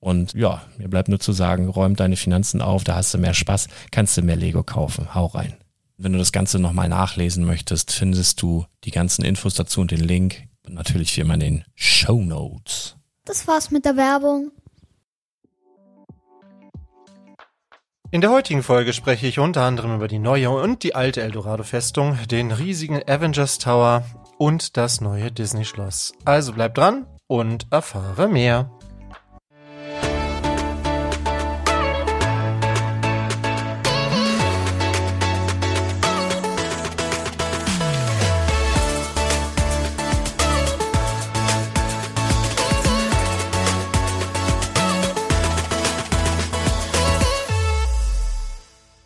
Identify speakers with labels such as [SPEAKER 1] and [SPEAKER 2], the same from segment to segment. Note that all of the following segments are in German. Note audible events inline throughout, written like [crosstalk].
[SPEAKER 1] Und ja, mir bleibt nur zu sagen, räum deine Finanzen auf, da hast du mehr Spaß, kannst du mehr Lego kaufen. Hau rein. Wenn du das Ganze nochmal nachlesen möchtest, findest du die ganzen Infos dazu und den Link. Und natürlich wie immer in den Show Notes.
[SPEAKER 2] Das war's mit der Werbung.
[SPEAKER 3] In der heutigen Folge spreche ich unter anderem über die neue und die alte Eldorado-Festung, den riesigen Avengers Tower und das neue Disney-Schloss. Also bleib dran und erfahre mehr.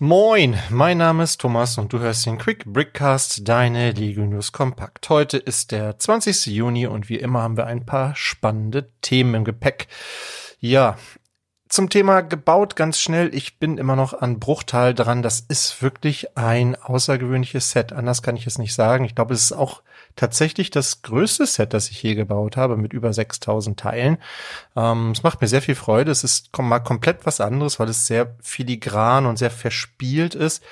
[SPEAKER 3] Moin, mein Name ist Thomas und du hörst den Quick Brickcast, deine Lego News Kompakt. Heute ist der 20. Juni und wie immer haben wir ein paar spannende Themen im Gepäck. Ja, zum Thema gebaut ganz schnell. Ich bin immer noch an Bruchtal dran. Das ist wirklich ein außergewöhnliches Set. Anders kann ich es nicht sagen. Ich glaube, es ist auch tatsächlich das größte Set, das ich je gebaut habe, mit über 6000 Teilen. Ähm, es macht mir sehr viel Freude. Es ist mal komplett was anderes, weil es sehr filigran und sehr verspielt ist.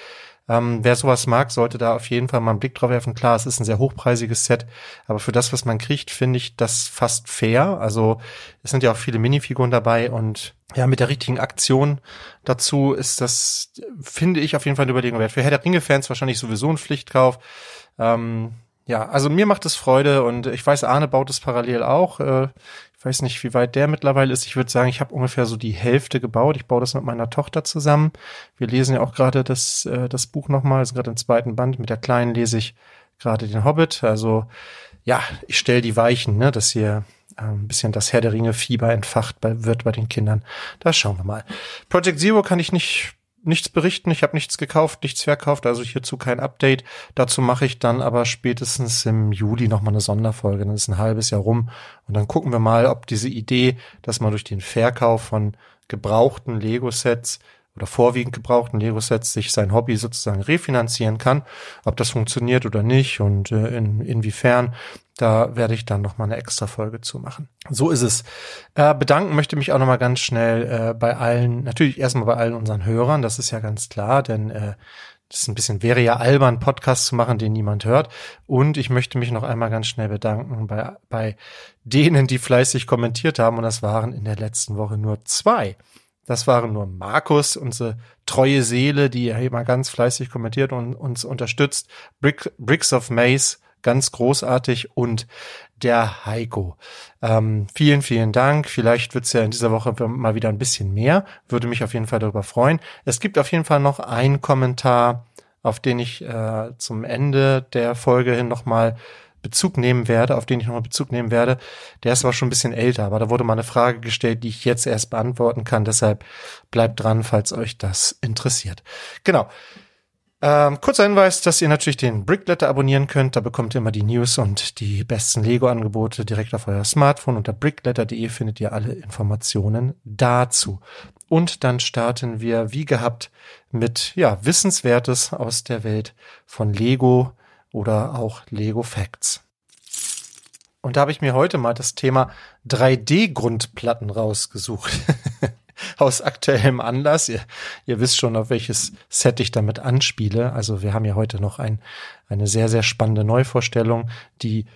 [SPEAKER 3] Ähm, wer sowas mag, sollte da auf jeden Fall mal einen Blick drauf werfen. Klar, es ist ein sehr hochpreisiges Set, aber für das, was man kriegt, finde ich das fast fair. Also es sind ja auch viele Minifiguren dabei und ja, mit der richtigen Aktion dazu ist das, finde ich, auf jeden Fall eine Überlegung wert. Für Herr der Ringe-Fans wahrscheinlich sowieso ein Pflichtkauf. Ähm, ja, also mir macht es Freude und ich weiß, Arne baut es parallel auch. Äh, ich weiß nicht, wie weit der mittlerweile ist. Ich würde sagen, ich habe ungefähr so die Hälfte gebaut. Ich baue das mit meiner Tochter zusammen. Wir lesen ja auch gerade das, äh, das Buch nochmal, sind gerade im zweiten Band. Mit der Kleinen lese ich gerade den Hobbit. Also ja, ich stelle die Weichen, ne, dass hier äh, ein bisschen das Herr der Ringe Fieber entfacht bei, wird bei den Kindern. Da schauen wir mal. Project Zero kann ich nicht nichts berichten. Ich habe nichts gekauft, nichts verkauft, also hierzu kein Update. Dazu mache ich dann aber spätestens im Juli nochmal eine Sonderfolge. Dann ist ein halbes Jahr rum und dann gucken wir mal, ob diese Idee, dass man durch den Verkauf von gebrauchten Lego-Sets oder vorwiegend gebrauchten Lego-Sets sich sein Hobby sozusagen refinanzieren kann, ob das funktioniert oder nicht und äh, in, inwiefern. Da werde ich dann noch mal eine extra Folge zu machen. So ist es. Äh, bedanken möchte mich auch noch mal ganz schnell äh, bei allen, natürlich erstmal bei allen unseren Hörern, das ist ja ganz klar, denn äh, das ist ein bisschen, wäre ja albern, Podcast zu machen, den niemand hört. Und ich möchte mich noch einmal ganz schnell bedanken bei, bei denen, die fleißig kommentiert haben. Und das waren in der letzten Woche nur zwei. Das waren nur Markus, unsere treue Seele, die immer ganz fleißig kommentiert und uns unterstützt. Brick, Bricks of Maze ganz großartig und der Heiko. Ähm, vielen, vielen Dank. Vielleicht wird's ja in dieser Woche mal wieder ein bisschen mehr. Würde mich auf jeden Fall darüber freuen. Es gibt auf jeden Fall noch einen Kommentar, auf den ich äh, zum Ende der Folge hin nochmal Bezug nehmen werde, auf den ich nochmal Bezug nehmen werde. Der ist aber schon ein bisschen älter, aber da wurde mal eine Frage gestellt, die ich jetzt erst beantworten kann. Deshalb bleibt dran, falls euch das interessiert. Genau. Ähm, kurzer Hinweis, dass ihr natürlich den Brickletter abonnieren könnt. Da bekommt ihr immer die News und die besten Lego-Angebote direkt auf euer Smartphone. Unter brickletter.de findet ihr alle Informationen dazu. Und dann starten wir, wie gehabt, mit ja Wissenswertes aus der Welt von Lego oder auch Lego Facts. Und da habe ich mir heute mal das Thema 3D-Grundplatten rausgesucht. [laughs] aus aktuellem Anlass. Ihr, ihr wisst schon, auf welches Set ich damit anspiele. Also wir haben ja heute noch ein, eine sehr, sehr spannende Neuvorstellung, die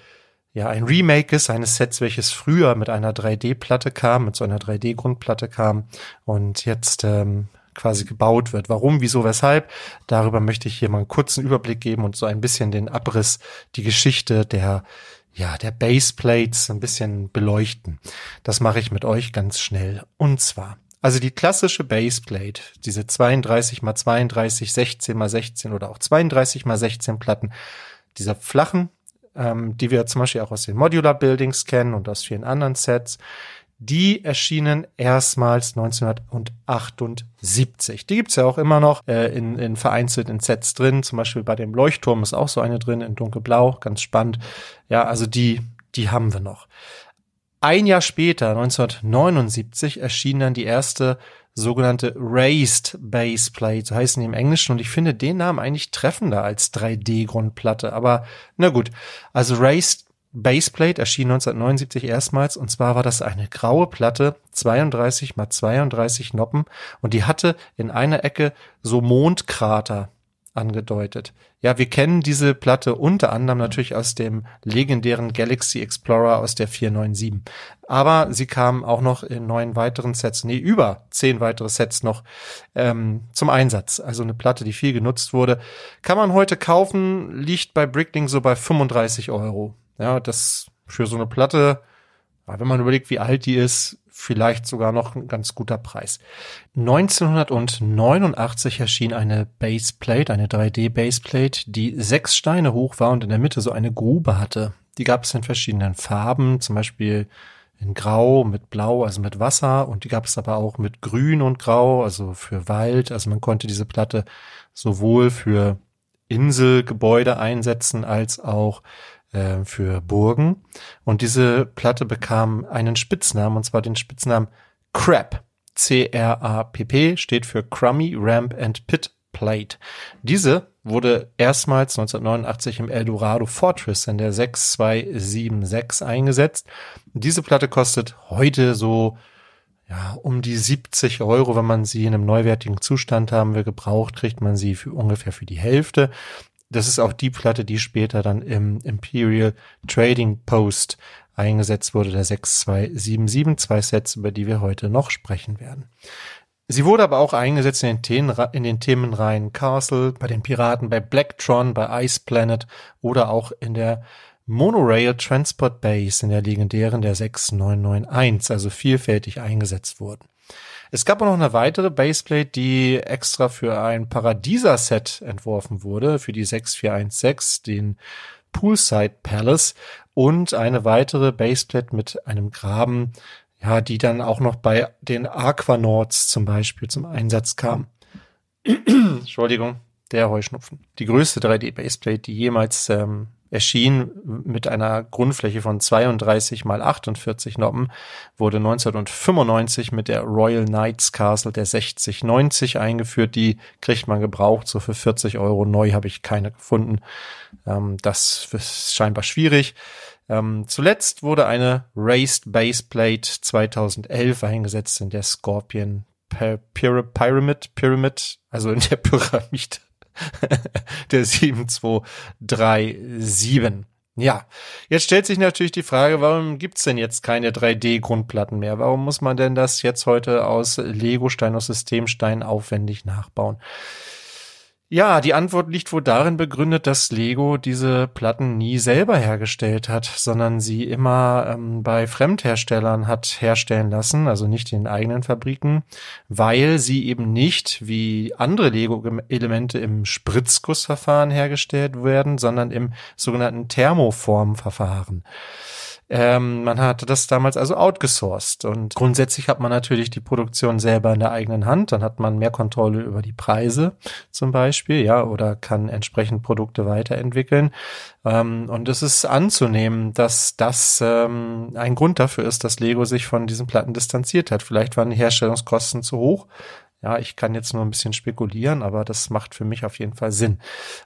[SPEAKER 3] ja ein Remake ist eines Sets, welches früher mit einer 3D-Platte kam, mit so einer 3D-Grundplatte kam und jetzt ähm, quasi gebaut wird. Warum, wieso, weshalb? Darüber möchte ich hier mal einen kurzen Überblick geben und so ein bisschen den Abriss, die Geschichte der ja, der Baseplates ein bisschen beleuchten. Das mache ich mit euch ganz schnell. Und zwar also die klassische Baseplate, diese 32 mal 32, 16 mal 16 oder auch 32 mal 16 Platten, dieser flachen, ähm, die wir zum Beispiel auch aus den Modular Buildings kennen und aus vielen anderen Sets, die erschienen erstmals 1978. Die gibt's ja auch immer noch äh, in, in vereinzelten Sets drin. Zum Beispiel bei dem Leuchtturm ist auch so eine drin in dunkelblau, ganz spannend. Ja, also die, die haben wir noch. Ein Jahr später, 1979, erschien dann die erste sogenannte Raised Baseplate, so heißen die im Englischen, und ich finde den Namen eigentlich treffender als 3D-Grundplatte, aber na gut. Also Raised Baseplate erschien 1979 erstmals, und zwar war das eine graue Platte, 32 mal 32 Noppen, und die hatte in einer Ecke so Mondkrater angedeutet. Ja, wir kennen diese Platte unter anderem natürlich aus dem legendären Galaxy Explorer aus der 497. Aber sie kam auch noch in neun weiteren Sets, nee, über zehn weitere Sets noch ähm, zum Einsatz. Also eine Platte, die viel genutzt wurde. Kann man heute kaufen, liegt bei Bricklink so bei 35 Euro. Ja, das für so eine Platte, wenn man überlegt, wie alt die ist, vielleicht sogar noch ein ganz guter Preis. 1989 erschien eine Baseplate, eine 3D Baseplate, die sechs Steine hoch war und in der Mitte so eine Grube hatte. Die gab es in verschiedenen Farben, zum Beispiel in Grau mit Blau, also mit Wasser, und die gab es aber auch mit Grün und Grau, also für Wald. Also man konnte diese Platte sowohl für Inselgebäude einsetzen als auch äh, für Burgen. Und diese Platte bekam einen Spitznamen, und zwar den Spitznamen Crap. C-R-A-P-P steht für Crummy Ramp and Pit Plate. Diese wurde erstmals 1989 im Eldorado Fortress in der 6276 eingesetzt. Diese Platte kostet heute so ja, um die 70 Euro, wenn man sie in einem neuwertigen Zustand haben will, gebraucht, kriegt man sie für ungefähr für die Hälfte. Das ist auch die Platte, die später dann im Imperial Trading Post eingesetzt wurde, der 6277, zwei Sets, über die wir heute noch sprechen werden. Sie wurde aber auch eingesetzt in den, Themen, in den Themenreihen Castle, bei den Piraten, bei Blacktron, bei Ice Planet oder auch in der Monorail Transport Base in der legendären der 6991, also vielfältig eingesetzt wurden. Es gab auch noch eine weitere Baseplate, die extra für ein Paradisa-Set entworfen wurde, für die 6416, den Poolside Palace und eine weitere Baseplate mit einem Graben, ja, die dann auch noch bei den Aquanauts zum Beispiel zum Einsatz kam. [clears throat] Entschuldigung, der Heuschnupfen. Die größte 3D-Baseplate, die jemals ähm, erschien mit einer Grundfläche von 32 mal 48 Noppen, wurde 1995 mit der Royal Knights Castle der 6090 eingeführt. Die kriegt man gebraucht, so für 40 Euro. Neu habe ich keine gefunden. Ähm, das ist scheinbar schwierig. Ähm, zuletzt wurde eine Raised Baseplate 2011 eingesetzt in der Scorpion Pyramid, Pyramid, also in der Pyramide [laughs] der 7237. Ja, jetzt stellt sich natürlich die Frage, warum gibt's denn jetzt keine 3D-Grundplatten mehr? Warum muss man denn das jetzt heute aus Lego-Stein, aus Systemstein aufwendig nachbauen? Ja, die Antwort liegt wohl darin begründet, dass Lego diese Platten nie selber hergestellt hat, sondern sie immer ähm, bei Fremdherstellern hat herstellen lassen, also nicht in eigenen Fabriken, weil sie eben nicht wie andere Lego-Elemente im Spritzgussverfahren hergestellt werden, sondern im sogenannten Thermoformverfahren. Ähm, man hatte das damals also outgesourced und grundsätzlich hat man natürlich die Produktion selber in der eigenen Hand. Dann hat man mehr Kontrolle über die Preise zum Beispiel, ja, oder kann entsprechend Produkte weiterentwickeln. Ähm, und es ist anzunehmen, dass das ähm, ein Grund dafür ist, dass Lego sich von diesen Platten distanziert hat. Vielleicht waren die Herstellungskosten zu hoch. Ja, ich kann jetzt nur ein bisschen spekulieren, aber das macht für mich auf jeden Fall Sinn.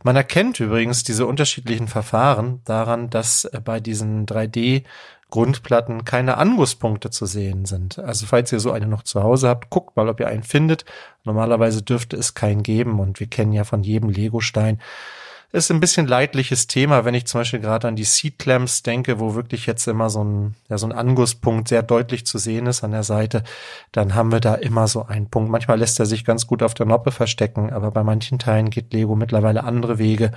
[SPEAKER 3] Man erkennt übrigens diese unterschiedlichen Verfahren daran, dass äh, bei diesen 3D Grundplatten keine Angusspunkte zu sehen sind. Also falls ihr so eine noch zu Hause habt, guckt mal, ob ihr einen findet. Normalerweise dürfte es keinen geben und wir kennen ja von jedem Lego-Stein ist ein bisschen leidliches Thema, wenn ich zum Beispiel gerade an die Seat Clamps denke, wo wirklich jetzt immer so ein, ja, so ein Angusspunkt sehr deutlich zu sehen ist an der Seite, dann haben wir da immer so einen Punkt. Manchmal lässt er sich ganz gut auf der Noppe verstecken, aber bei manchen Teilen geht Lego mittlerweile andere Wege.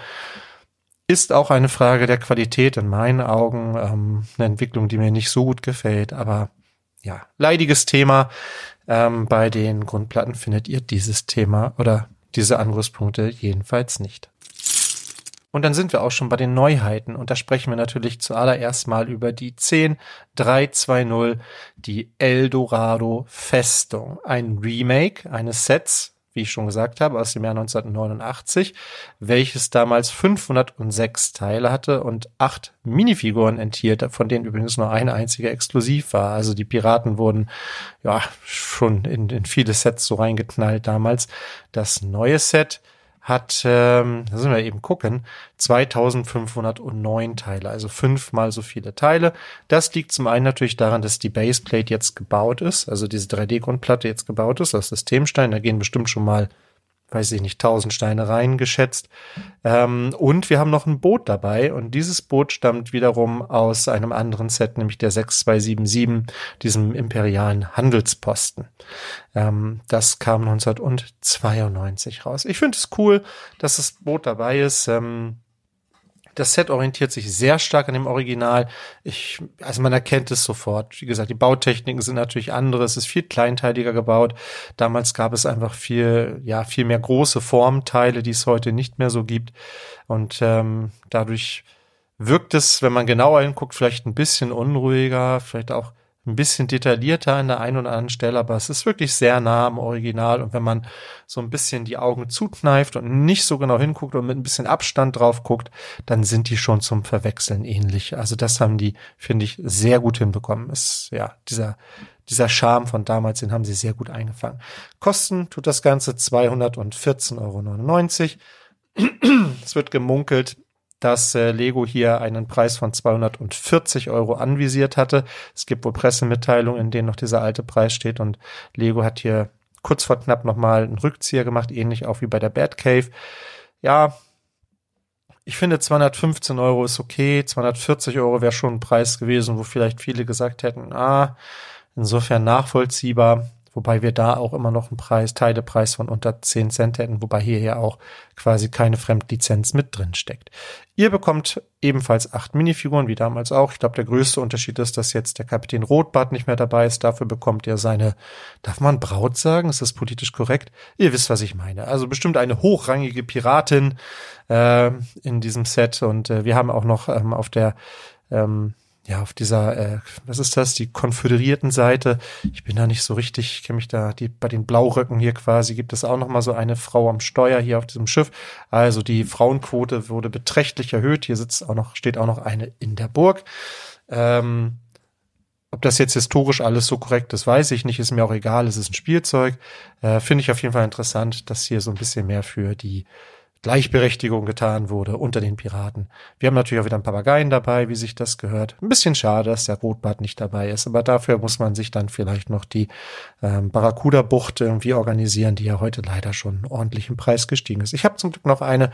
[SPEAKER 3] Ist auch eine Frage der Qualität in meinen Augen, ähm, eine Entwicklung, die mir nicht so gut gefällt, aber ja, leidiges Thema. Ähm, bei den Grundplatten findet ihr dieses Thema oder diese Angusspunkte jedenfalls nicht. Und dann sind wir auch schon bei den Neuheiten. Und da sprechen wir natürlich zuallererst mal über die 10320, die Eldorado Festung. Ein Remake eines Sets, wie ich schon gesagt habe, aus dem Jahr 1989, welches damals 506 Teile hatte und acht Minifiguren enthielt, von denen übrigens nur eine einzige exklusiv war. Also die Piraten wurden ja schon in, in viele Sets so reingeknallt damals. Das neue Set hat, ähm, da sind wir eben gucken, 2509 Teile, also fünfmal so viele Teile. Das liegt zum einen natürlich daran, dass die Baseplate jetzt gebaut ist, also diese 3D-Grundplatte jetzt gebaut ist aus Systemstein. Da gehen bestimmt schon mal weiß ich nicht, tausend Steine reingeschätzt. Ähm, und wir haben noch ein Boot dabei und dieses Boot stammt wiederum aus einem anderen Set, nämlich der 6277, diesem imperialen Handelsposten. Ähm, das kam 1992 raus. Ich finde es cool, dass das Boot dabei ist. Ähm, das Set orientiert sich sehr stark an dem Original. Ich, also man erkennt es sofort. Wie gesagt, die Bautechniken sind natürlich andere. Es ist viel kleinteiliger gebaut. Damals gab es einfach viel, ja, viel mehr große Formteile, die es heute nicht mehr so gibt. Und ähm, dadurch wirkt es, wenn man genauer hinguckt, vielleicht ein bisschen unruhiger, vielleicht auch ein bisschen detaillierter an der einen oder anderen Stelle, aber es ist wirklich sehr nah am Original. Und wenn man so ein bisschen die Augen zukneift und nicht so genau hinguckt und mit ein bisschen Abstand drauf guckt, dann sind die schon zum Verwechseln ähnlich. Also das haben die, finde ich, sehr gut hinbekommen. Ist, ja, dieser, dieser Charme von damals, den haben sie sehr gut eingefangen. Kosten tut das Ganze 214,99 Euro. [clears throat] es wird gemunkelt, dass äh, Lego hier einen Preis von 240 Euro anvisiert hatte. Es gibt wohl Pressemitteilungen, in denen noch dieser alte Preis steht und Lego hat hier kurz vor knapp nochmal einen Rückzieher gemacht, ähnlich auch wie bei der Batcave. Ja, ich finde 215 Euro ist okay, 240 Euro wäre schon ein Preis gewesen, wo vielleicht viele gesagt hätten, ah, insofern nachvollziehbar. Wobei wir da auch immer noch einen Preis, Teilepreis von unter 10 Cent hätten, wobei hier ja auch quasi keine Fremdlizenz mit drin steckt. Ihr bekommt ebenfalls acht Minifiguren, wie damals auch. Ich glaube, der größte Unterschied ist, dass jetzt der Kapitän Rotbart nicht mehr dabei ist. Dafür bekommt ihr seine, darf man Braut sagen? Ist das politisch korrekt? Ihr wisst, was ich meine. Also bestimmt eine hochrangige Piratin äh, in diesem Set. Und äh, wir haben auch noch ähm, auf der ähm, ja, auf dieser, äh, was ist das, die konföderierten Seite. Ich bin da nicht so richtig, ich kenne mich da, die, bei den Blauröcken hier quasi gibt es auch noch mal so eine Frau am Steuer hier auf diesem Schiff. Also die Frauenquote wurde beträchtlich erhöht. Hier sitzt auch noch, steht auch noch eine in der Burg. Ähm, ob das jetzt historisch alles so korrekt ist, weiß ich nicht, ist mir auch egal, es ist ein Spielzeug. Äh, Finde ich auf jeden Fall interessant, dass hier so ein bisschen mehr für die Gleichberechtigung getan wurde unter den Piraten. Wir haben natürlich auch wieder ein Papageien dabei, wie sich das gehört. Ein bisschen schade, dass der Rotbart nicht dabei ist, aber dafür muss man sich dann vielleicht noch die ähm, Barracuda-Bucht irgendwie organisieren, die ja heute leider schon ordentlich im Preis gestiegen ist. Ich habe zum Glück noch eine,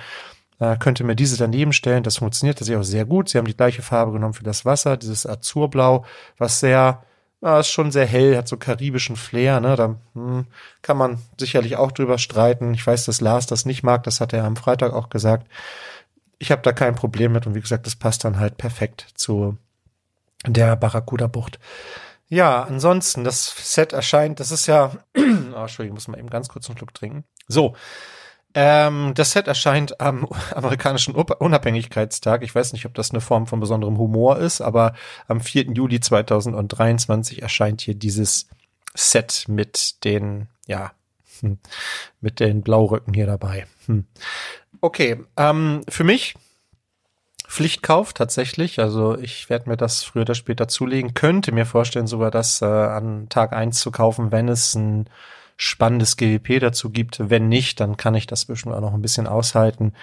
[SPEAKER 3] äh, könnte mir diese daneben stellen. Das funktioniert tatsächlich auch sehr gut. Sie haben die gleiche Farbe genommen für das Wasser, dieses Azurblau, was sehr ja, ist schon sehr hell, hat so karibischen Flair, ne? Da hm, kann man sicherlich auch drüber streiten. Ich weiß, dass Lars das nicht mag, das hat er am Freitag auch gesagt. Ich habe da kein Problem mit und wie gesagt, das passt dann halt perfekt zu der Barracuda-Bucht. Ja, ansonsten, das Set erscheint, das ist ja, [clears throat] oh, Entschuldigung, muss mal eben ganz kurz einen Schluck trinken. So, ähm, das Set erscheint am [laughs] amerikanischen Unabhängigkeitstag. Ich weiß nicht, ob das eine Form von besonderem Humor ist, aber am 4. Juli 2023 erscheint hier dieses Set mit den, ja, hm, mit den Blaurücken hier dabei. Hm. Okay, ähm, für mich Pflichtkauf tatsächlich. Also ich werde mir das früher oder später zulegen. Könnte mir vorstellen, sogar das äh, an Tag eins zu kaufen, wenn es ein spannendes GWP dazu gibt. Wenn nicht, dann kann ich das zwischen auch noch ein bisschen aushalten.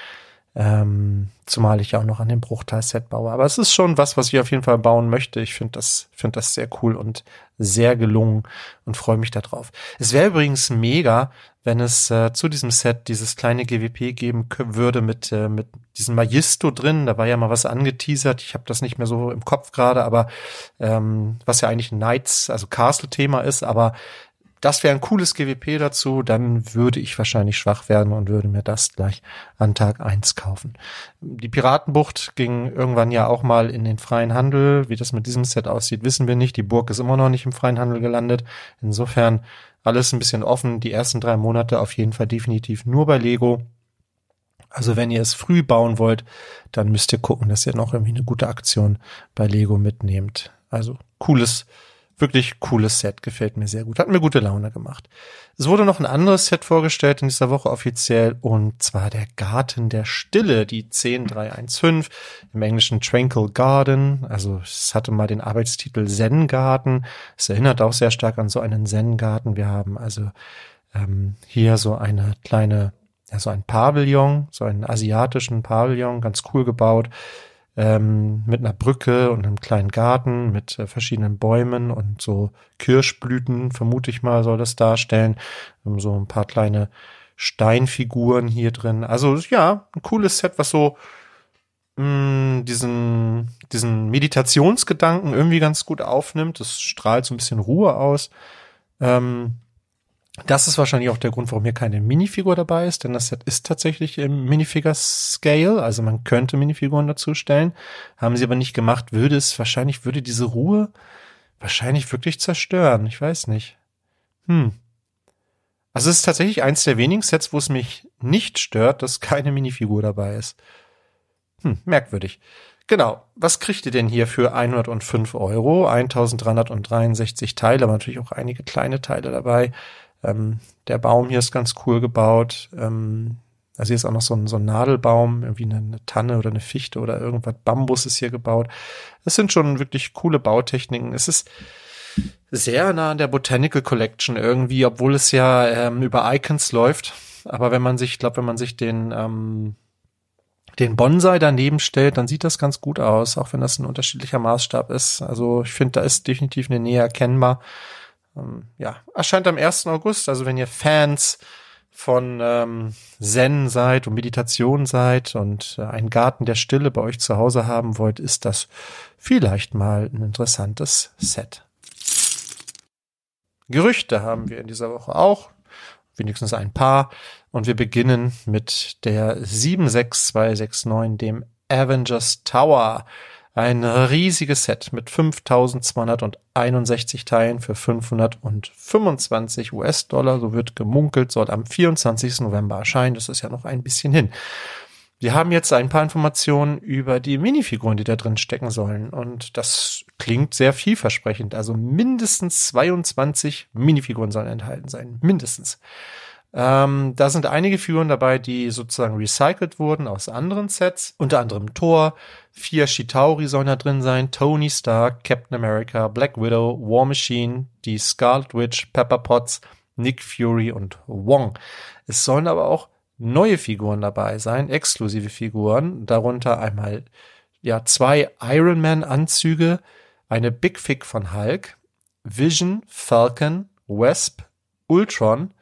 [SPEAKER 3] Ähm, zumal ich ja auch noch an dem Bruchteil-Set baue. Aber es ist schon was, was ich auf jeden Fall bauen möchte. Ich finde das, finde das sehr cool und sehr gelungen und freue mich darauf. Es wäre übrigens mega, wenn es äh, zu diesem Set dieses kleine GWP geben würde mit, äh, mit diesem Magisto drin. Da war ja mal was angeteasert. Ich habe das nicht mehr so im Kopf gerade, aber ähm, was ja eigentlich ein Knights, also Castle-Thema ist, aber das wäre ein cooles GWP dazu, dann würde ich wahrscheinlich schwach werden und würde mir das gleich an Tag eins kaufen. Die Piratenbucht ging irgendwann ja auch mal in den freien Handel. Wie das mit diesem Set aussieht, wissen wir nicht. Die Burg ist immer noch nicht im freien Handel gelandet. Insofern alles ein bisschen offen. Die ersten drei Monate auf jeden Fall definitiv nur bei Lego. Also wenn ihr es früh bauen wollt, dann müsst ihr gucken, dass ihr noch irgendwie eine gute Aktion bei Lego mitnehmt. Also cooles Wirklich cooles Set, gefällt mir sehr gut. Hat mir gute Laune gemacht. Es wurde noch ein anderes Set vorgestellt in dieser Woche offiziell und zwar der Garten der Stille, die 10315, im Englischen Tranquil Garden. Also es hatte mal den Arbeitstitel Zen Garten. Es erinnert auch sehr stark an so einen Zen Garten. Wir haben also ähm, hier so eine kleine, ja so ein Pavillon, so einen asiatischen Pavillon, ganz cool gebaut ähm, mit einer Brücke und einem kleinen Garten mit äh, verschiedenen Bäumen und so Kirschblüten, vermute ich mal, soll das darstellen. Ähm, so ein paar kleine Steinfiguren hier drin. Also ja, ein cooles Set, was so mh, mm, diesen, diesen Meditationsgedanken irgendwie ganz gut aufnimmt. Das strahlt so ein bisschen Ruhe aus. Ähm, das ist wahrscheinlich auch der Grund, warum hier keine Minifigur dabei ist, denn das Set ist tatsächlich im Minifigure-Scale, also man könnte Minifiguren dazu stellen. Haben sie aber nicht gemacht, würde es wahrscheinlich, würde diese Ruhe wahrscheinlich wirklich zerstören. Ich weiß nicht. Hm. Also es ist tatsächlich eins der wenigen Sets, wo es mich nicht stört, dass keine Minifigur dabei ist. Hm, merkwürdig. Genau. Was kriegt ihr denn hier für 105 Euro? 1363 Teile, aber natürlich auch einige kleine Teile dabei. Ähm, der Baum hier ist ganz cool gebaut. Ähm, also hier ist auch noch so ein, so ein Nadelbaum, irgendwie eine, eine, Tanne oder eine Fichte oder irgendwas. Bambus ist hier gebaut. Es sind schon wirklich coole Bautechniken. Es ist sehr nah an der Botanical Collection irgendwie, obwohl es ja ähm, über Icons läuft. Aber wenn man sich, ich glaube, wenn man sich den ähm, den Bonsai daneben stellt, dann sieht das ganz gut aus, auch wenn das ein unterschiedlicher Maßstab ist. Also ich finde, da ist definitiv eine Nähe erkennbar ähm, ja, erscheint am 1. August. Also wenn ihr Fans von ähm, Zen seid und Meditation seid und äh, einen Garten der Stille bei euch zu Hause haben wollt, ist das vielleicht mal ein interessantes Set. Gerüchte haben wir in dieser Woche auch, wenigstens ein paar. Und wir beginnen mit der 76269, dem Avengers Tower. Ein riesiges Set mit 5261 Teilen für 525 US-Dollar. So wird gemunkelt, soll am 24. November erscheinen. Das ist ja noch ein bisschen hin. Wir haben jetzt ein paar Informationen über die Minifiguren, die da drin stecken sollen. Und das klingt sehr vielversprechend. Also mindestens 22 Minifiguren sollen enthalten sein. Mindestens. Ähm, da sind einige Figuren dabei, die sozusagen recycelt wurden aus anderen Sets. Unter anderem Thor, vier Shitauri sollen da drin sein, Tony Stark, Captain America, Black Widow, War Machine, die Scarlet Witch, Pepper Potts, Nick Fury und Wong. Es sollen aber auch neue Figuren dabei sein, exklusive Figuren, darunter einmal ja zwei Iron Man Anzüge, eine Big Fig von Hulk, Vision, Falcon, Wasp, Ultron,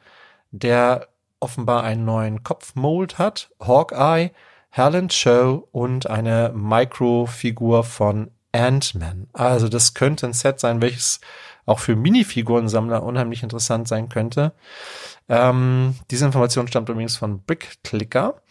[SPEAKER 3] der offenbar einen neuen Kopfmold hat, Hawkeye, Helen Show und eine Microfigur von Ant-Man. Also das könnte ein Set sein, welches auch für Minifigurensammler unheimlich interessant sein könnte. Ähm, diese Information stammt übrigens von BrickClicker.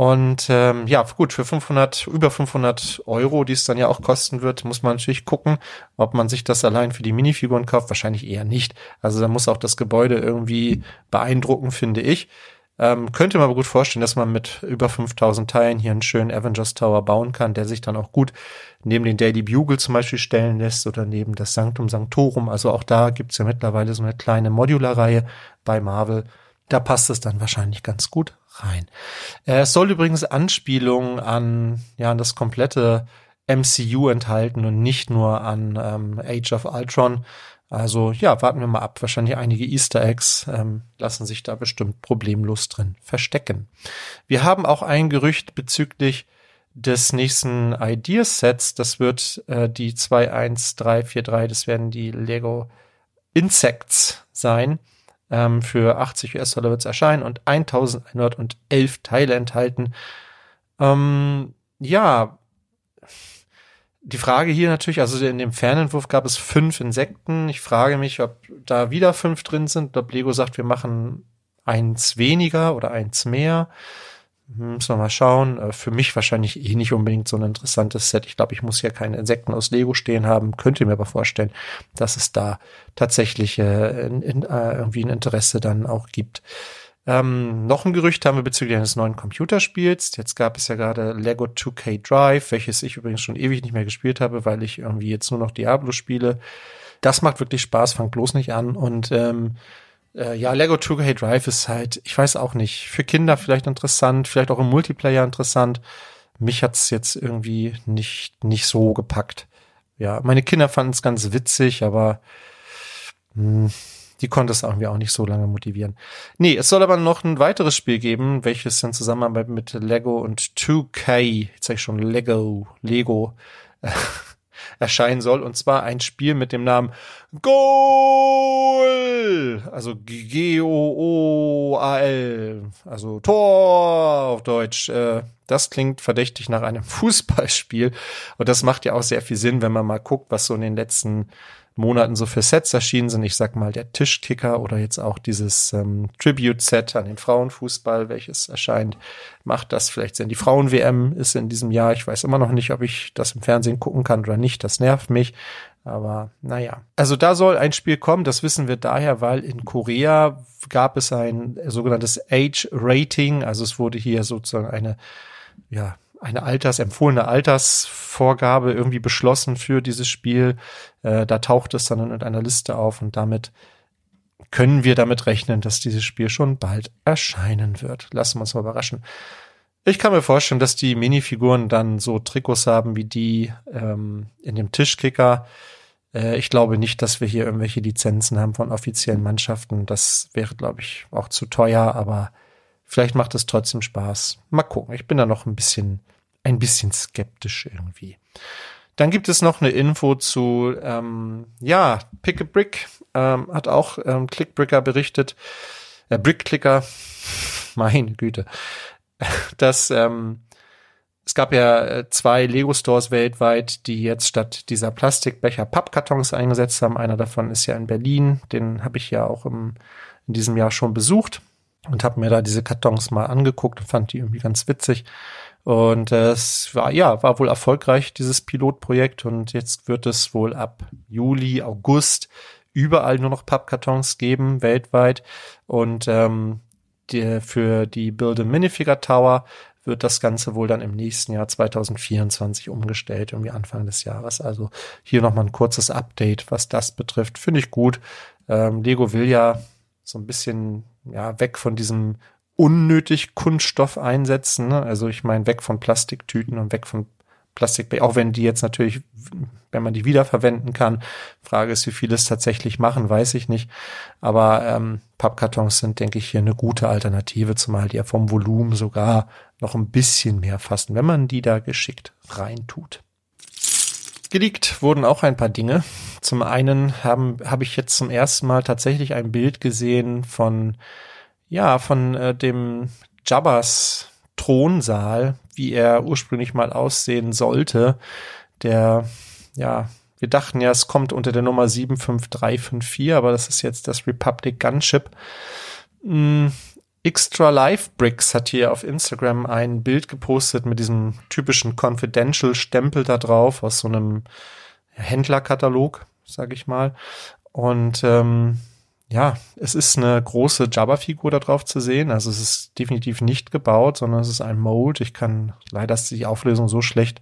[SPEAKER 3] Und ähm, ja, gut, für 500, über 500 Euro, die es dann ja auch kosten wird, muss man natürlich gucken, ob man sich das allein für die Minifiguren kauft. Wahrscheinlich eher nicht. Also da muss auch das Gebäude irgendwie beeindrucken, finde ich. Ähm, könnte man aber gut vorstellen, dass man mit über 5000 Teilen hier einen schönen Avengers Tower bauen kann, der sich dann auch gut neben den Daily Bugle zum Beispiel stellen lässt oder neben das Sanctum Sanctorum. Also auch da gibt's ja mittlerweile so eine kleine Modularreihe bei Marvel. Da passt es dann wahrscheinlich ganz gut rein. Äh, es soll übrigens Anspielungen an, ja, an das komplette MCU enthalten und nicht nur an ähm, Age of Ultron. Also ja, warten wir mal ab. Wahrscheinlich einige Easter Eggs ähm, lassen sich da bestimmt problemlos drin verstecken. Wir haben auch ein Gerücht bezüglich des nächsten Ideasets. Das wird äh, die 21343, das werden die Lego Insects sein. Ähm, für 80 US-Dollar wird es erscheinen und 1111 Teile enthalten. Ähm, ja, die Frage hier natürlich, also in dem Fernentwurf gab es fünf Insekten. Ich frage mich, ob da wieder fünf drin sind, ob Lego sagt, wir machen eins weniger oder eins mehr. Müssen wir mal schauen. Äh, für mich wahrscheinlich eh nicht unbedingt so ein interessantes Set. Ich glaube, ich muss hier keine Insekten aus Lego stehen haben. Könnte mir aber vorstellen, dass es da tatsächlich äh, in, äh, irgendwie ein Interesse dann auch gibt. Ähm, noch ein Gerücht haben wir bezüglich eines neuen Computerspiels. Jetzt gab es ja gerade Lego 2K Drive, welches ich übrigens schon ewig nicht mehr gespielt habe, weil ich irgendwie jetzt nur noch Diablo spiele. Das macht wirklich Spaß, fangt bloß nicht an. Und ähm, äh, ja, Lego 2K Drive ist halt, ich weiß auch nicht, für Kinder vielleicht interessant, vielleicht auch im Multiplayer interessant. Mich hat's jetzt irgendwie nicht, nicht so gepackt. Ja, meine Kinder fanden es ganz witzig, aber mh, hm, die konnte es irgendwie auch nicht so lange motivieren. Nee, es soll aber noch ein weiteres Spiel geben, welches in Zusammenarbeit mit Lego und 2K, jetzt sag ich schon Lego, Lego, äh, erscheinen soll. Und zwar ein Spiel mit dem Namen Goal, also G-O-O-A-L, also Tor auf Deutsch. Äh, das klingt verdächtig nach einem [laughs] Fußballspiel. Und das macht ja auch sehr viel Sinn, wenn man mal guckt, was so in den letzten Monaten so für Sets erschienen sind. Ich sag mal der Tischkicker oder jetzt auch dieses ähm, Tribute-Set an den Frauenfußball, welches erscheint, macht das vielleicht Sinn. Die Frauen-WM ist in diesem Jahr. Ich weiß immer noch nicht, ob ich das im Fernsehen gucken kann oder nicht. Das nervt mich. Aber naja. Also da soll ein Spiel kommen, das wissen wir daher, weil in Korea gab es ein sogenanntes Age-Rating. Also es wurde hier sozusagen eine, ja, eine Alters, empfohlene Altersvorgabe irgendwie beschlossen für dieses Spiel. Äh, da taucht es dann in einer Liste auf und damit können wir damit rechnen, dass dieses Spiel schon bald erscheinen wird. Lassen wir uns mal überraschen. Ich kann mir vorstellen, dass die Minifiguren dann so Trikots haben wie die ähm, in dem Tischkicker. Äh, ich glaube nicht, dass wir hier irgendwelche Lizenzen haben von offiziellen Mannschaften. Das wäre, glaube ich, auch zu teuer, aber Vielleicht macht es trotzdem Spaß. Mal gucken. Ich bin da noch ein bisschen, ein bisschen skeptisch irgendwie. Dann gibt es noch eine Info zu, ähm, ja, Pick a Brick ähm, hat auch ähm, Clickbricker berichtet, äh, Brickclicker, [laughs] meine Güte, [laughs] dass ähm, es gab ja äh, zwei Lego Stores weltweit, die jetzt statt dieser Plastikbecher Pappkartons eingesetzt haben. Einer davon ist ja in Berlin, den habe ich ja auch im, in diesem Jahr schon besucht und habe mir da diese Kartons mal angeguckt und fand die irgendwie ganz witzig. Und es war ja war wohl erfolgreich dieses Pilotprojekt und jetzt wird es wohl ab Juli August überall nur noch Pappkartons geben weltweit und ähm, die, für die Build a Minifigure Tower wird das Ganze wohl dann im nächsten Jahr 2024 umgestellt, irgendwie Anfang des Jahres. Also hier nochmal ein kurzes Update, was das betrifft. Finde ich gut. Ähm, Lego will ja so ein bisschen ja weg von diesem unnötig Kunststoff einsetzen. Ne? Also ich meine weg von Plastiktüten und weg von Plastik, auch wenn die jetzt natürlich, wenn man die wiederverwenden kann. Frage ist, wie viele es tatsächlich machen, weiß ich nicht. Aber ähm, Pappkartons sind, denke ich, hier eine gute Alternative, zumal die ja vom Volumen sogar noch ein bisschen mehr fassen, wenn man die da geschickt reintut. Geleakt wurden auch ein paar Dinge. Zum einen habe ich jetzt zum ersten Mal tatsächlich ein Bild gesehen von ja von äh, dem Jabbas Thronsaal, wie er ursprünglich mal aussehen sollte. Der ja wir dachten ja, es kommt unter der Nummer 75354, aber das ist jetzt das Republic Gunship. Hm, Extra Life Bricks hat hier auf Instagram ein Bild gepostet mit diesem typischen Confidential Stempel da drauf aus so einem Händlerkatalog, sag ich mal. Und ähm, ja, es ist eine große Jabba-Figur da drauf zu sehen. Also es ist definitiv nicht gebaut, sondern es ist ein Mold. Ich kann, leider ist die Auflösung so schlecht,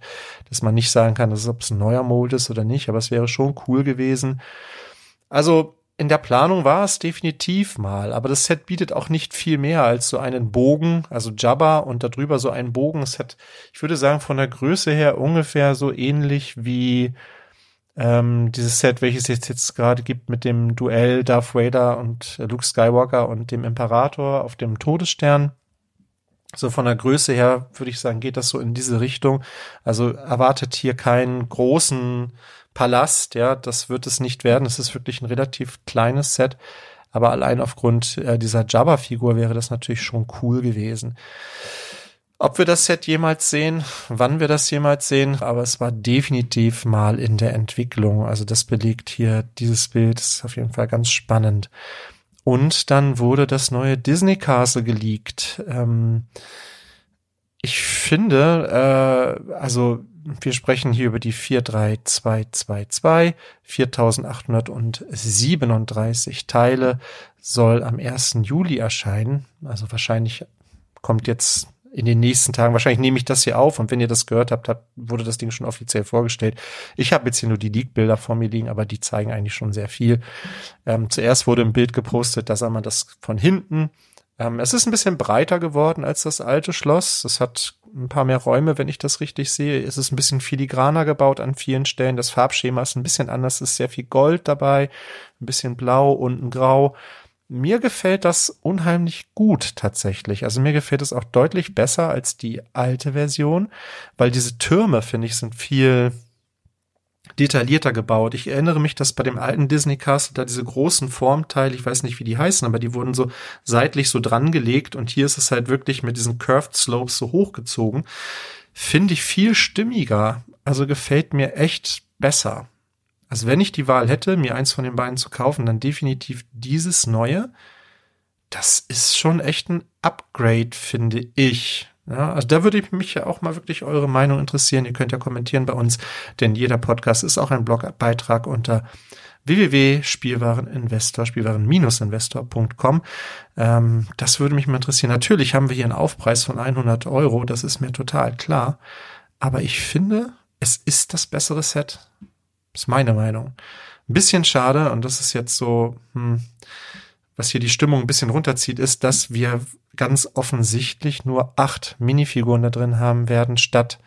[SPEAKER 3] dass man nicht sagen kann, dass ob es ein neuer Mold ist oder nicht, aber es wäre schon cool gewesen. Also in der Planung war es definitiv mal, aber das Set bietet auch nicht viel mehr als so einen Bogen, also Jabba und darüber so einen Bogen. Es hat, ich würde sagen, von der Größe her ungefähr so ähnlich wie ähm, dieses Set, welches es jetzt gerade gibt mit dem Duell Darth Vader und Luke Skywalker und dem Imperator auf dem Todesstern. So von der Größe her würde ich sagen, geht das so in diese Richtung. Also erwartet hier keinen großen Palast, ja, das wird es nicht werden. Es ist wirklich ein relativ kleines Set. Aber allein aufgrund äh, dieser Jabba-Figur wäre das natürlich schon cool gewesen. Ob wir das Set jemals sehen, wann wir das jemals sehen, aber es war definitiv mal in der Entwicklung. Also das belegt hier dieses Bild, ist auf jeden Fall ganz spannend. Und dann wurde das neue Disney Castle geleakt. Ähm, ich finde, äh, also wir sprechen hier über die 43222, 4837 Teile, soll am 1. Juli erscheinen. Also wahrscheinlich kommt jetzt in den nächsten Tagen, wahrscheinlich nehme ich das hier auf und wenn ihr das gehört habt, hat, wurde das Ding schon offiziell vorgestellt. Ich habe jetzt hier nur die Leak-Bilder vor mir liegen, aber die zeigen eigentlich schon sehr viel. Ähm, zuerst wurde ein Bild gepostet, da sah man das von hinten ähm, es ist ein bisschen breiter geworden als das alte Schloss. Es hat ein paar mehr Räume, wenn ich das richtig sehe. Es ist ein bisschen filigraner gebaut an vielen Stellen. Das Farbschema ist ein bisschen anders. Es ist sehr viel Gold dabei, ein bisschen blau und ein grau. Mir gefällt das unheimlich gut tatsächlich. Also mir gefällt es auch deutlich besser als die alte Version, weil diese Türme, finde ich, sind viel detaillierter gebaut. Ich erinnere mich, dass bei dem alten Disney Castle da diese großen Formteile, ich weiß nicht, wie die heißen, aber die wurden so seitlich so dran gelegt und hier ist es halt wirklich mit diesen Curved Slopes so hochgezogen. Finde ich viel stimmiger. Also gefällt mir echt besser. Also wenn ich die Wahl hätte, mir eins von den beiden zu kaufen, dann definitiv dieses neue. Das ist schon echt ein Upgrade, finde ich. Ja, also da würde mich ja auch mal wirklich eure Meinung interessieren. Ihr könnt ja kommentieren bei uns, denn jeder Podcast ist auch ein Blogbeitrag unter www.spielwareninvestor, spielwaren-investor.com. Ähm, das würde mich mal interessieren. Natürlich haben wir hier einen Aufpreis von 100 Euro, das ist mir total klar. Aber ich finde, es ist das bessere Set. Ist meine Meinung. Ein bisschen schade, und das ist jetzt so, hm, was hier die Stimmung ein bisschen runterzieht, ist, dass wir ganz offensichtlich nur acht Minifiguren da drin haben werden, statt,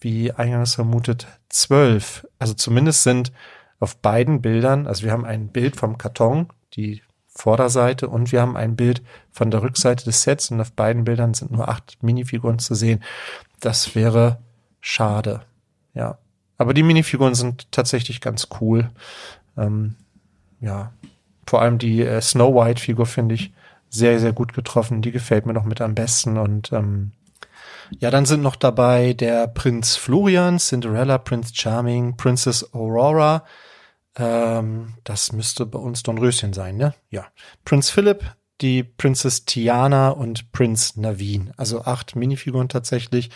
[SPEAKER 3] wie eingangs vermutet, zwölf. Also zumindest sind auf beiden Bildern, also wir haben ein Bild vom Karton, die Vorderseite, und wir haben ein Bild von der Rückseite des Sets und auf beiden Bildern sind nur acht Minifiguren zu sehen. Das wäre schade. Ja. Aber die Minifiguren sind tatsächlich ganz cool. Ähm, ja, vor allem die äh, Snow White Figur finde ich sehr, sehr gut getroffen. Die gefällt mir noch mit am besten. Und ähm, ja, dann sind noch dabei der Prinz Florian, Cinderella, Prince Charming, Princess Aurora. Ähm, das müsste bei uns Dornröschen sein, ne? Ja. Prinz Philip, die Princess Tiana und Prinz Navin. Also acht Minifiguren tatsächlich.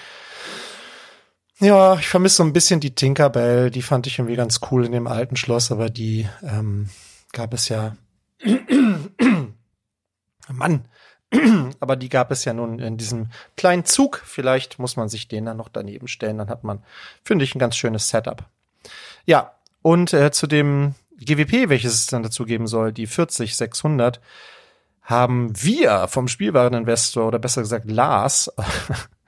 [SPEAKER 3] Ja, ich vermisse so ein bisschen die Tinkerbell. Die fand ich irgendwie ganz cool in dem alten Schloss, aber die ähm, gab es ja [clears throat] Mann, [clears throat] Aber die gab es ja nun in diesem kleinen Zug. Vielleicht muss man sich den dann noch daneben stellen. Dann hat man, finde ich, ein ganz schönes Setup. Ja, und äh, zu dem GWP, welches es dann dazu geben soll, die 40600, haben wir vom Spielwareninvestor oder besser gesagt Lars [laughs]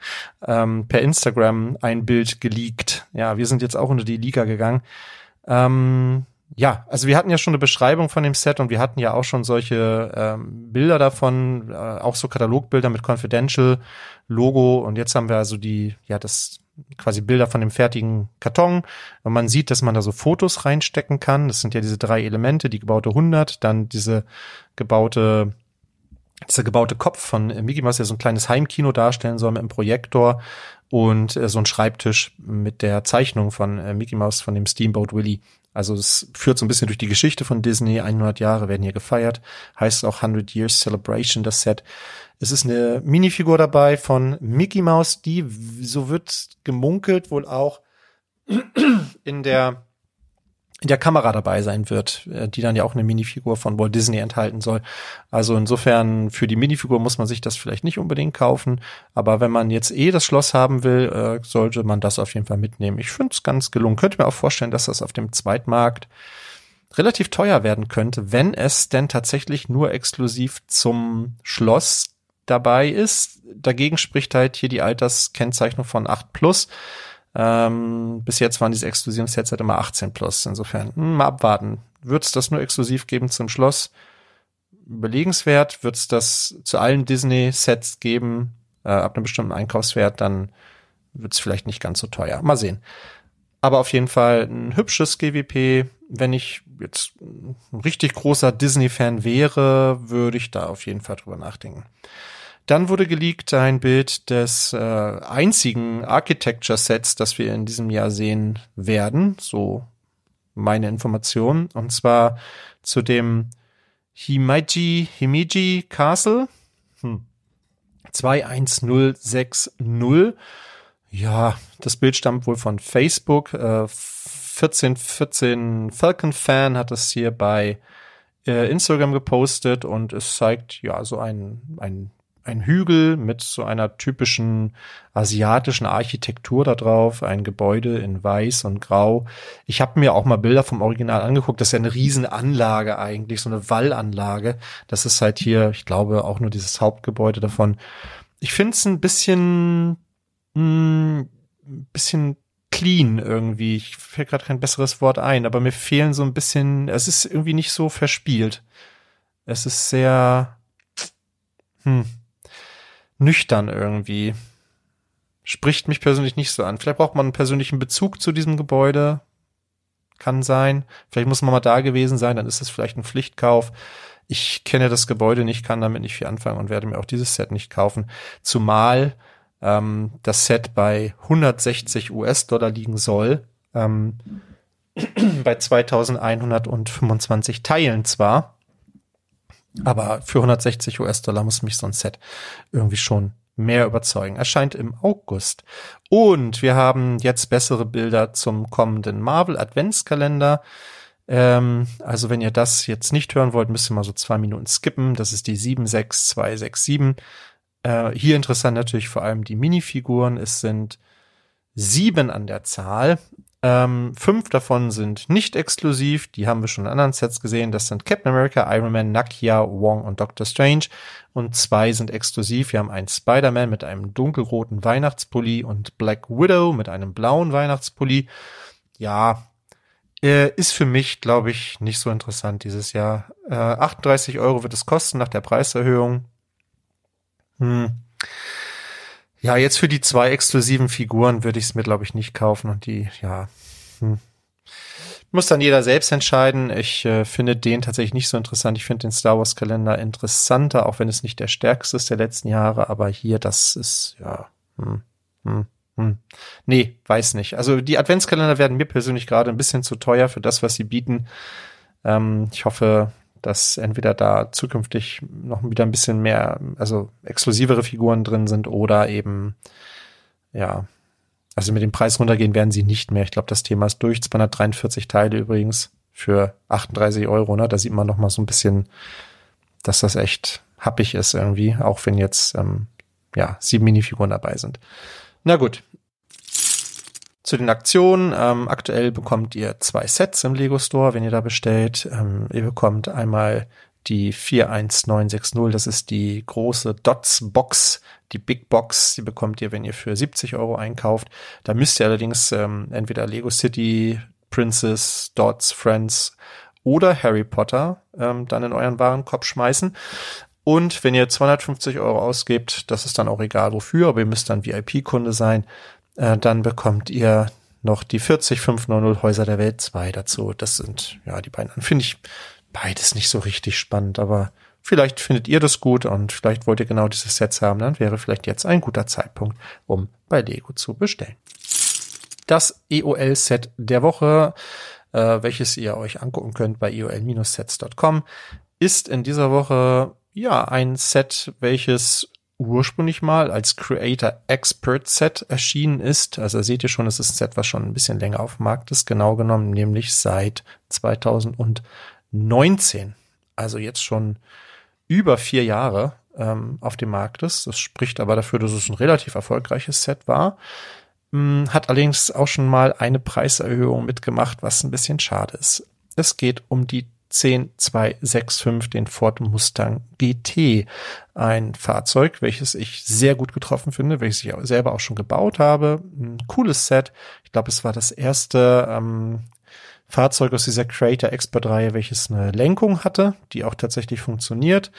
[SPEAKER 3] ähm, per Instagram ein Bild geleakt. Ja, wir sind jetzt auch unter die Liga gegangen. Ähm, ja, also wir hatten ja schon eine Beschreibung von dem Set und wir hatten ja auch schon solche ähm, Bilder davon, äh, auch so Katalogbilder mit Confidential Logo und jetzt haben wir also die, ja, das quasi Bilder von dem fertigen Karton und man sieht, dass man da so Fotos reinstecken kann. Das sind ja diese drei Elemente, die gebaute 100, dann diese gebaute dieser gebaute Kopf von Mickey Mouse, der so ein kleines Heimkino darstellen soll mit einem Projektor und äh, so ein Schreibtisch mit der Zeichnung von äh, Mickey Mouse von dem Steamboat Willie. Also es führt so ein bisschen durch die Geschichte von Disney. 100 Jahre werden hier gefeiert. Heißt auch 100 Years Celebration, das Set. Es ist eine Minifigur dabei von Mickey Mouse, die, so wird gemunkelt, wohl auch in der der Kamera dabei sein wird, äh, die dann ja auch eine Minifigur von Walt Disney enthalten soll. Also insofern für die Minifigur muss man sich das vielleicht nicht unbedingt kaufen, aber wenn man jetzt eh das Schloss haben will, äh, sollte man das auf jeden Fall mitnehmen. Ich finde es ganz gelungen. Könnte mir auch vorstellen, dass das auf dem Zweitmarkt relativ teuer werden könnte, wenn es denn tatsächlich nur exklusiv zum Schloss dabei ist. Dagegen spricht halt hier die Alterskennzeichnung von 8 plus. Ähm, bis jetzt waren diese exklusiven Sets halt immer 18 plus. Insofern, hm, mal abwarten. Wird es das nur exklusiv geben zum Schloss? Überlegenswert. Wird es das zu allen Disney-Sets geben, äh, ab einem bestimmten Einkaufswert, dann wird es vielleicht nicht ganz so teuer. Mal sehen. Aber auf jeden Fall ein hübsches GWP. Wenn ich jetzt ein richtig großer Disney-Fan wäre, würde ich da auf jeden Fall drüber nachdenken. Dann wurde geleakt ein Bild des äh, einzigen Architecture-Sets, das wir in diesem Jahr sehen werden. So meine Information. Und zwar zu dem Himeji, Himeji Castle. Hm. 21060. Ja, das Bild stammt wohl von Facebook. Äh, 1414 Falcon Fan hat es hier bei äh, Instagram gepostet und es zeigt ja so ein, ein ein Hügel mit so einer typischen asiatischen Architektur da drauf, ein Gebäude in weiß und grau. Ich habe mir auch mal Bilder vom Original angeguckt. Das ist ja eine Riesenanlage eigentlich, so eine Wallanlage. Das ist halt hier, ich glaube, auch nur dieses Hauptgebäude davon. Ich finde es ein bisschen, mh, hm, bisschen clean irgendwie. Ich fällt gerade kein besseres Wort ein, aber mir fehlen so ein bisschen, es ist irgendwie nicht so verspielt. Es ist sehr, hm, nüchtern irgendwie. Spricht mich persönlich nicht so an. Vielleicht braucht man einen persönlichen Bezug zu diesem Gebäude. Kann sein. Vielleicht muss man mal da gewesen sein, dann ist es vielleicht ein Pflichtkauf. Ich kenne das Gebäude nicht, kann damit nicht viel anfangen und werde mir auch dieses Set nicht kaufen. Zumal ähm, das Set bei 160 US-Dollar liegen soll. Ähm, [clears throat] bei 2125 Teilen zwar. Aber für 160 US-Dollar muss mich so ein Set irgendwie schon mehr überzeugen. Erscheint im August. Und wir haben jetzt bessere Bilder zum kommenden Marvel Adventskalender. Ähm, also wenn ihr das jetzt nicht hören wollt, müsst ihr mal so zwei Minuten skippen. Das ist die 76267. Äh, hier interessant natürlich vor allem die Minifiguren. Es sind sieben an der Zahl. Ähm, fünf davon sind nicht exklusiv, die haben wir schon in anderen Sets gesehen. Das sind Captain America, Iron Man, Nakia, Wong und Doctor Strange. Und zwei sind exklusiv. Wir haben einen Spider-Man mit einem dunkelroten Weihnachtspulli und Black Widow mit einem blauen Weihnachtspulli. Ja, äh, ist für mich, glaube ich, nicht so interessant dieses Jahr. Äh, 38 Euro wird es kosten nach der Preiserhöhung. Hm. Ja, jetzt für die zwei exklusiven Figuren würde ich es mir, glaube ich, nicht kaufen. Und die, ja, hm. muss dann jeder selbst entscheiden. Ich äh, finde den tatsächlich nicht so interessant. Ich finde den Star Wars Kalender interessanter, auch wenn es nicht der stärkste ist der letzten Jahre. Aber hier, das ist, ja, hm, hm, hm. Nee, weiß nicht. Also die Adventskalender werden mir persönlich gerade ein bisschen zu teuer für das, was sie bieten. Ähm, ich hoffe, dass entweder da zukünftig noch wieder ein bisschen mehr, also exklusivere Figuren drin sind oder eben, ja, also mit dem Preis runtergehen werden sie nicht mehr. Ich glaube, das Thema ist durch. 243 Teile übrigens für 38 Euro, ne? Da sieht man noch mal so ein bisschen, dass das echt happig ist irgendwie, auch wenn jetzt ähm, ja sieben Minifiguren dabei sind. Na gut. Zu den Aktionen. Ähm, aktuell bekommt ihr zwei Sets im Lego Store, wenn ihr da bestellt. Ähm, ihr bekommt einmal die 41960, das ist die große Dots Box, die Big Box, die bekommt ihr, wenn ihr für 70 Euro einkauft. Da müsst ihr allerdings ähm, entweder Lego City, Princess, Dots, Friends oder Harry Potter ähm, dann in euren Warenkorb schmeißen. Und wenn ihr 250 Euro ausgebt, das ist dann auch egal wofür, aber ihr müsst dann VIP-Kunde sein, äh, dann bekommt ihr noch die 40590 Häuser der Welt 2 dazu. Das sind ja die beiden. Finde ich beides nicht so richtig spannend, aber vielleicht findet ihr das gut und vielleicht wollt ihr genau dieses Sets haben, dann wäre vielleicht jetzt ein guter Zeitpunkt, um bei Lego zu bestellen. Das EOL-Set der Woche, äh, welches ihr euch angucken könnt bei eol-sets.com, ist in dieser Woche ja ein Set, welches ursprünglich mal als Creator Expert Set erschienen ist. Also seht ihr schon, es ist ein Set, was schon ein bisschen länger auf dem Markt ist, genau genommen, nämlich seit 2000 und 19, also jetzt schon über vier Jahre ähm, auf dem Markt ist. Das spricht aber dafür, dass es ein relativ erfolgreiches Set war. Hm, hat allerdings auch schon mal eine Preiserhöhung mitgemacht, was ein bisschen schade ist. Es geht um die 10265, den Ford Mustang GT. Ein Fahrzeug, welches ich sehr gut getroffen finde, welches ich selber auch schon gebaut habe. Ein cooles Set. Ich glaube, es war das erste ähm, Fahrzeug aus dieser Creator Expert Reihe, welches eine Lenkung hatte, die auch tatsächlich funktioniert.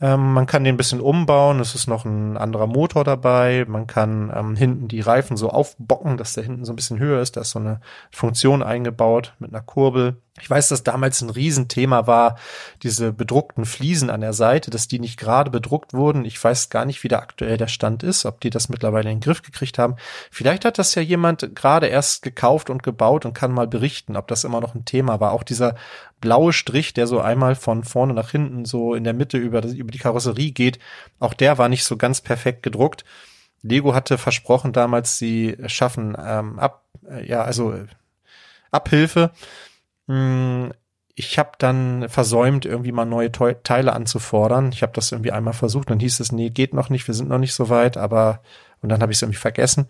[SPEAKER 3] Ähm, man kann den ein bisschen umbauen. Es ist noch ein anderer Motor dabei. Man kann ähm, hinten die Reifen so aufbocken, dass der hinten so ein bisschen höher ist. Da ist so eine Funktion eingebaut mit einer Kurbel. Ich weiß, dass damals ein Riesenthema war, diese bedruckten Fliesen an der Seite, dass die nicht gerade bedruckt wurden. Ich weiß gar nicht, wie der aktuell der Stand ist, ob die das mittlerweile in den Griff gekriegt haben. Vielleicht hat das ja jemand gerade erst gekauft und gebaut und kann mal berichten, ob das immer noch ein Thema war. Auch dieser blaue Strich, der so einmal von vorne nach hinten so in der Mitte über, über die Karosserie geht, auch der war nicht so ganz perfekt gedruckt. Lego hatte versprochen damals, sie schaffen ähm, ab, äh, ja, also äh, Abhilfe hm, ich habe dann versäumt, irgendwie mal neue Teile anzufordern. Ich habe das irgendwie einmal versucht, dann hieß es, nee, geht noch nicht, wir sind noch nicht so weit, aber und dann habe ich es irgendwie vergessen.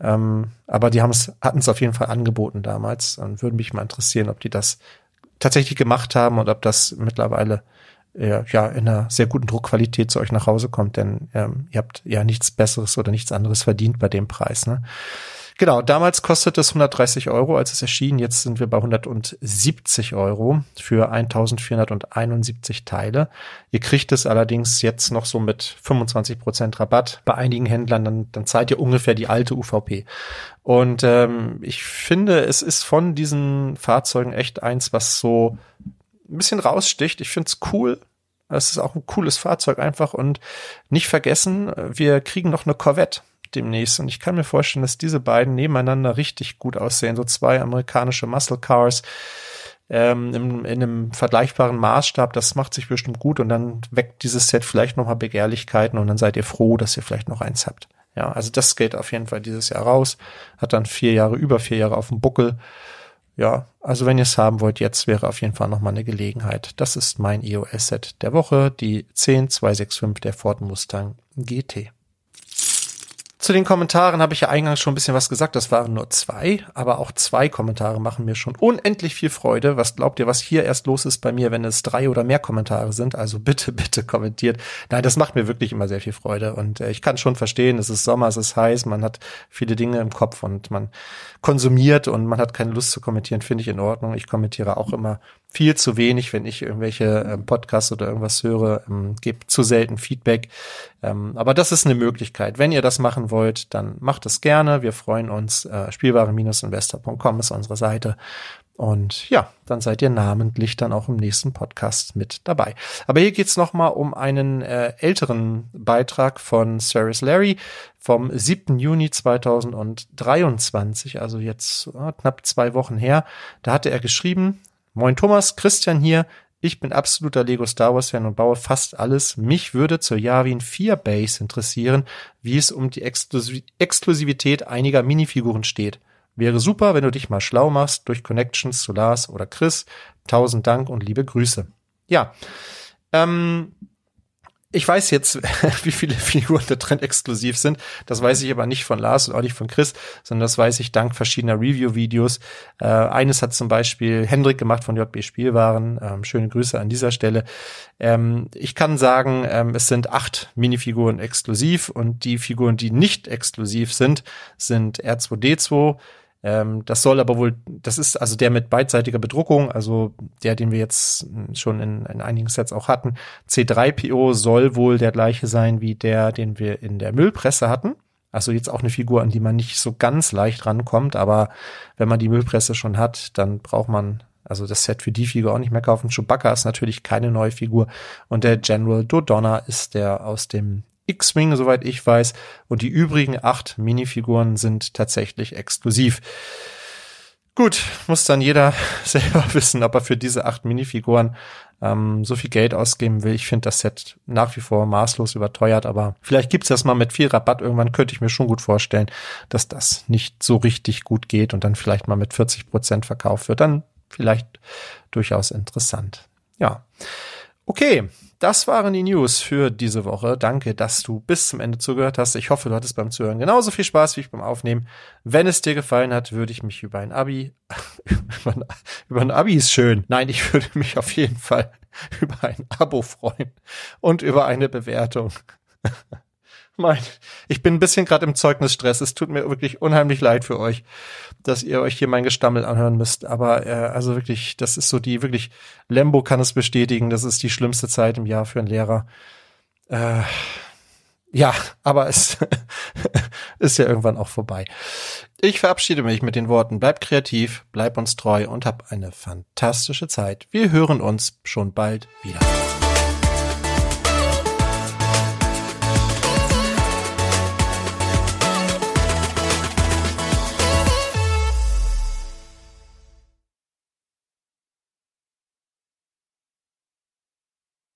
[SPEAKER 3] Ähm, aber die hatten es auf jeden Fall angeboten damals und würde mich mal interessieren, ob die das tatsächlich gemacht haben und ob das mittlerweile äh, ja in einer sehr guten Druckqualität zu euch nach Hause kommt, denn ähm, ihr habt ja nichts Besseres oder nichts anderes verdient bei dem Preis. Ne? Genau, damals kostete es 130 Euro, als es erschien. Jetzt sind wir bei 170 Euro für 1471 Teile. Ihr kriegt es allerdings jetzt noch so mit 25 Prozent Rabatt. Bei einigen Händlern, dann, dann zahlt ihr ungefähr die alte UVP. Und ähm, ich finde, es ist von diesen Fahrzeugen echt eins, was so ein bisschen raussticht. Ich finde es cool. Es ist auch ein cooles Fahrzeug einfach und nicht vergessen, wir kriegen noch eine Corvette demnächst. Und ich kann mir vorstellen, dass diese beiden nebeneinander richtig gut aussehen. So zwei amerikanische Muscle Cars ähm, in, in einem vergleichbaren Maßstab. Das macht sich bestimmt gut. Und dann weckt dieses Set vielleicht nochmal Begehrlichkeiten und dann seid ihr froh, dass ihr vielleicht noch eins habt. Ja, also das geht auf jeden Fall dieses Jahr raus. Hat dann vier Jahre, über vier Jahre auf dem Buckel. Ja, also wenn ihr es haben wollt, jetzt wäre auf jeden Fall nochmal eine Gelegenheit. Das ist mein EOS-Set der Woche, die 10265 der Ford Mustang GT. Zu den Kommentaren habe ich ja eingangs schon ein bisschen was gesagt. Das waren nur zwei, aber auch zwei Kommentare machen mir schon unendlich viel Freude. Was glaubt ihr, was hier erst los ist bei mir, wenn es drei oder mehr Kommentare sind? Also bitte, [laughs] bitte kommentiert. Nein, das macht mir wirklich immer sehr viel Freude und äh, ich kann schon verstehen, es ist Sommer, es ist heiß, man hat viele Dinge im Kopf und man konsumiert und man hat keine Lust zu kommentieren, finde ich in Ordnung. Ich kommentiere auch immer viel zu wenig, wenn ich irgendwelche ähm, Podcasts oder irgendwas höre, ähm, gebe zu selten Feedback. Ähm, aber das ist eine Möglichkeit. Wenn ihr das machen wollt, dann macht es gerne. Wir freuen uns. Äh, Spielware-investor.com ist unsere Seite. Und ja, dann seid ihr namentlich dann auch im nächsten Podcast mit dabei. Aber hier geht's noch mal um einen äh, älteren Beitrag von Cyrus Larry vom 7. Juni 2023, also jetzt äh, knapp zwei Wochen her. Da hatte er geschrieben, Moin Thomas, Christian hier. Ich bin absoluter Lego Star Wars Fan und baue fast alles. Mich würde zur Yavin 4 Base interessieren, wie es um die Exklusivität einiger Minifiguren steht. Wäre super, wenn du dich mal schlau machst durch Connections zu Lars oder Chris. Tausend Dank und liebe Grüße. Ja, ähm, ich weiß jetzt, [laughs] wie viele Figuren da drin exklusiv sind. Das weiß ich aber nicht von Lars und auch nicht von Chris, sondern das weiß ich dank verschiedener Review-Videos. Äh, eines hat zum Beispiel Hendrik gemacht von JB Spielwaren. Ähm, schöne Grüße an dieser Stelle. Ähm, ich kann sagen, ähm, es sind acht Minifiguren exklusiv und die Figuren, die nicht exklusiv sind, sind R2D2, ähm, das soll aber wohl, das ist also der mit beidseitiger Bedruckung, also der, den wir jetzt schon in, in einigen Sets auch hatten. C3PO soll wohl der gleiche sein wie der, den wir in der Müllpresse hatten. Also jetzt auch eine Figur, an die man nicht so ganz leicht rankommt, aber wenn man die Müllpresse schon hat, dann braucht man also das Set für die Figur auch nicht mehr kaufen. Chewbacca ist natürlich keine neue Figur und der General Dodonna ist der aus dem X-Wing, soweit ich weiß. Und die übrigen acht Minifiguren sind tatsächlich exklusiv. Gut, muss dann jeder [laughs] selber wissen, ob er für diese acht Minifiguren ähm, so viel Geld ausgeben will. Ich finde das Set nach wie vor maßlos überteuert, aber vielleicht gibt's das mal mit viel Rabatt. Irgendwann könnte ich mir schon gut vorstellen, dass das nicht so richtig gut geht und dann vielleicht mal mit 40 Prozent verkauft wird. Dann vielleicht durchaus interessant. Ja. Okay, das waren die News für diese Woche. Danke, dass du bis zum Ende zugehört hast. Ich hoffe, du hattest beim Zuhören genauso viel Spaß wie ich beim Aufnehmen. Wenn es dir gefallen hat, würde ich mich über ein Abi, [laughs] über ein, Abi ist schön. Nein, ich würde mich auf jeden Fall [laughs] über ein Abo freuen und über eine Bewertung. [laughs] mein, ich bin ein bisschen gerade im Zeugnisstress. Es tut mir wirklich unheimlich leid für euch, dass ihr euch hier mein Gestammel anhören müsst. Aber äh, also wirklich, das ist so die wirklich. Lembo kann es bestätigen. Das ist die schlimmste Zeit im Jahr für einen Lehrer. Äh, ja, aber es [laughs] ist ja irgendwann auch vorbei. Ich verabschiede mich mit den Worten, bleib kreativ, bleib uns treu und hab eine fantastische Zeit. Wir hören uns schon bald wieder.